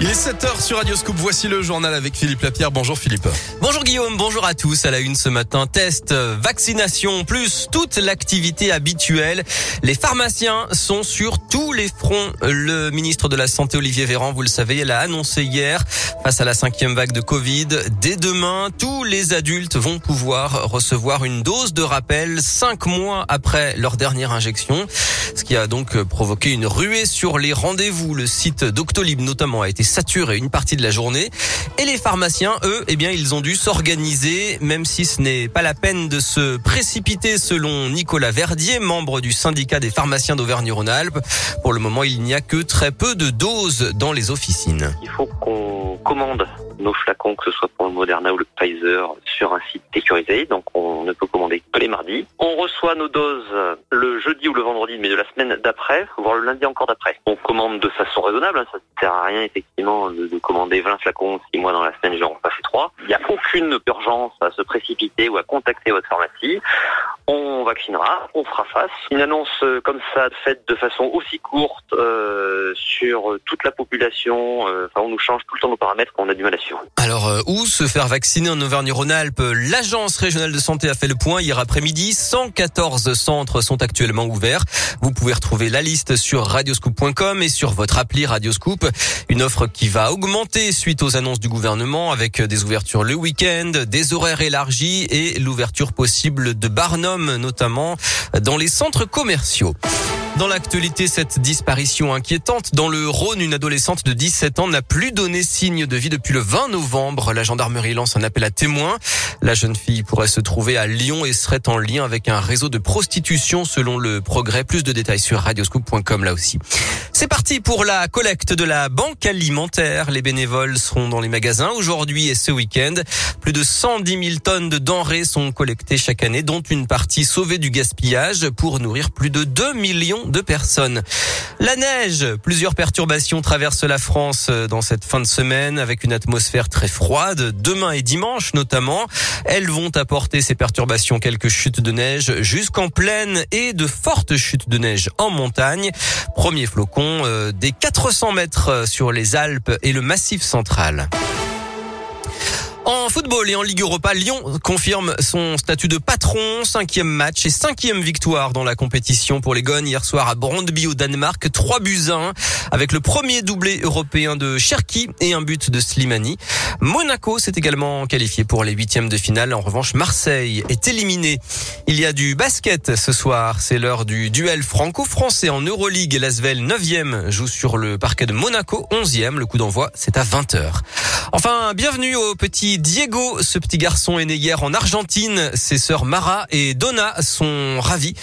Il est 7h sur Radioscope. Voici le journal avec Philippe Lapierre. Bonjour Philippe. Bonjour Guillaume, bonjour à tous. À la une ce matin, test, vaccination, plus toute l'activité habituelle. Les pharmaciens sont sur tous les fronts. Le ministre de la Santé, Olivier Véran, vous le savez, il a annoncé hier, face à la cinquième vague de Covid, dès demain, tous les adultes vont pouvoir recevoir une dose de rappel cinq mois après leur dernière injection. Ce qui a donc provoqué une ruée sur les rendez-vous. Le site Doctolib notamment a été saturé une partie de la journée. Et les pharmaciens, eux, eh bien, ils ont dû s'organiser, même si ce n'est pas la peine de se précipiter selon Nicolas Verdier, membre du syndicat des pharmaciens d'Auvergne-Rhône-Alpes. Pour le moment, il n'y a que très peu de doses dans les officines. Il faut qu'on commande nos flacons, que ce soit pour le Moderna ou le Pfizer, sur un site sécurisé. Donc, on ne peut commander que les mardis. On reçoit nos doses jeudi ou le vendredi, mais de la semaine d'après, voire le lundi encore d'après. On commande de façon raisonnable. Hein. Ça ne sert à rien, effectivement, de, commander 20 flacons si moi, dans la semaine, j'en pas fait 3. Il n'y a aucune urgence à se précipiter ou à contacter votre pharmacie. On vaccinera, on fera face. Une annonce euh, comme ça, faite de façon aussi courte euh, sur toute la population, euh, enfin, on nous change tout le temps nos paramètres, on a du mal à suivre. Alors, où se faire vacciner en Auvergne-Rhône-Alpes? L'Agence régionale de santé a fait le point hier après-midi. 114 centres sont actuellement ouverts. Vous pouvez retrouver la liste sur radioscoop.com et sur votre appli Radioscoop. Une offre qui va augmenter suite aux annonces du gouvernement avec des ouvertures le week-end, des horaires élargis et l'ouverture possible de Barnum notamment dans les centres commerciaux. Dans l'actualité, cette disparition inquiétante. Dans le Rhône, une adolescente de 17 ans n'a plus donné signe de vie depuis le 20 novembre. La gendarmerie lance un appel à témoins. La jeune fille pourrait se trouver à Lyon et serait en lien avec un réseau de prostitution selon le progrès. Plus de détails sur radioscoop.com là aussi. C'est parti pour la collecte de la banque alimentaire. Les bénévoles seront dans les magasins aujourd'hui et ce week-end. Plus de 110 000 tonnes de denrées sont collectées chaque année, dont une partie sauvée du gaspillage pour nourrir plus de 2 millions de personnes. La neige, plusieurs perturbations traversent la France euh, dans cette fin de semaine avec une atmosphère très froide, demain et dimanche notamment. Elles vont apporter ces perturbations quelques chutes de neige jusqu'en plaine et de fortes chutes de neige en montagne. Premier flocon euh, des 400 mètres sur les Alpes et le Massif central. En football et en Ligue Europa, Lyon confirme son statut de patron, cinquième match et cinquième victoire dans la compétition pour les Gones hier soir à Brondby au Danemark, 3 buts 1 avec le premier doublé européen de Cherki et un but de Slimani. Monaco s'est également qualifié pour les huitièmes de finale. En revanche, Marseille est éliminé. Il y a du basket ce soir. C'est l'heure du duel franco-français en Euroleague. L'Asvel 9e joue sur le parquet de Monaco, 11e. Le coup d'envoi, c'est à 20h. Enfin, bienvenue au petit Diego. Ce petit garçon est né hier en Argentine. Ses sœurs Mara et Donna sont ravis.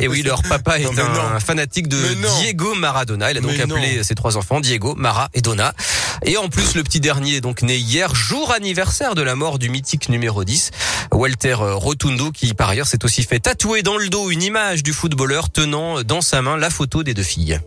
Et oui, leur papa est un fanatique de Diego Maradona. Il a donc appelé ses trois enfants Diego, Mara et Donna. Et en plus, le petit dernier est donc né hier, jour anniversaire de la mort du mythique numéro 10, Walter Rotundo, qui par ailleurs s'est aussi fait tatouer dans le dos une image du footballeur tenant dans sa main la photo des deux filles.